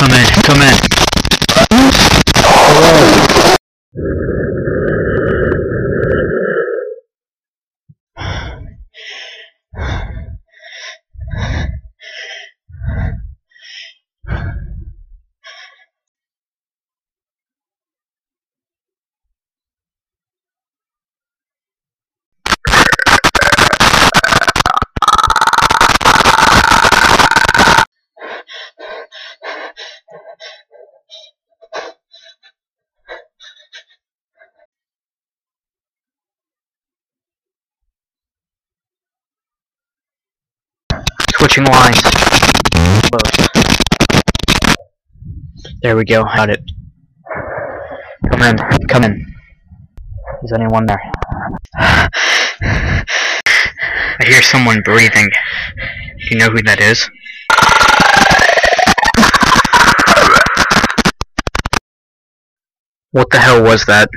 Come in, come in. Switching lines. There we go, got it. Come in, come in. Is anyone there? I hear someone breathing. You know who that is? What the hell was that?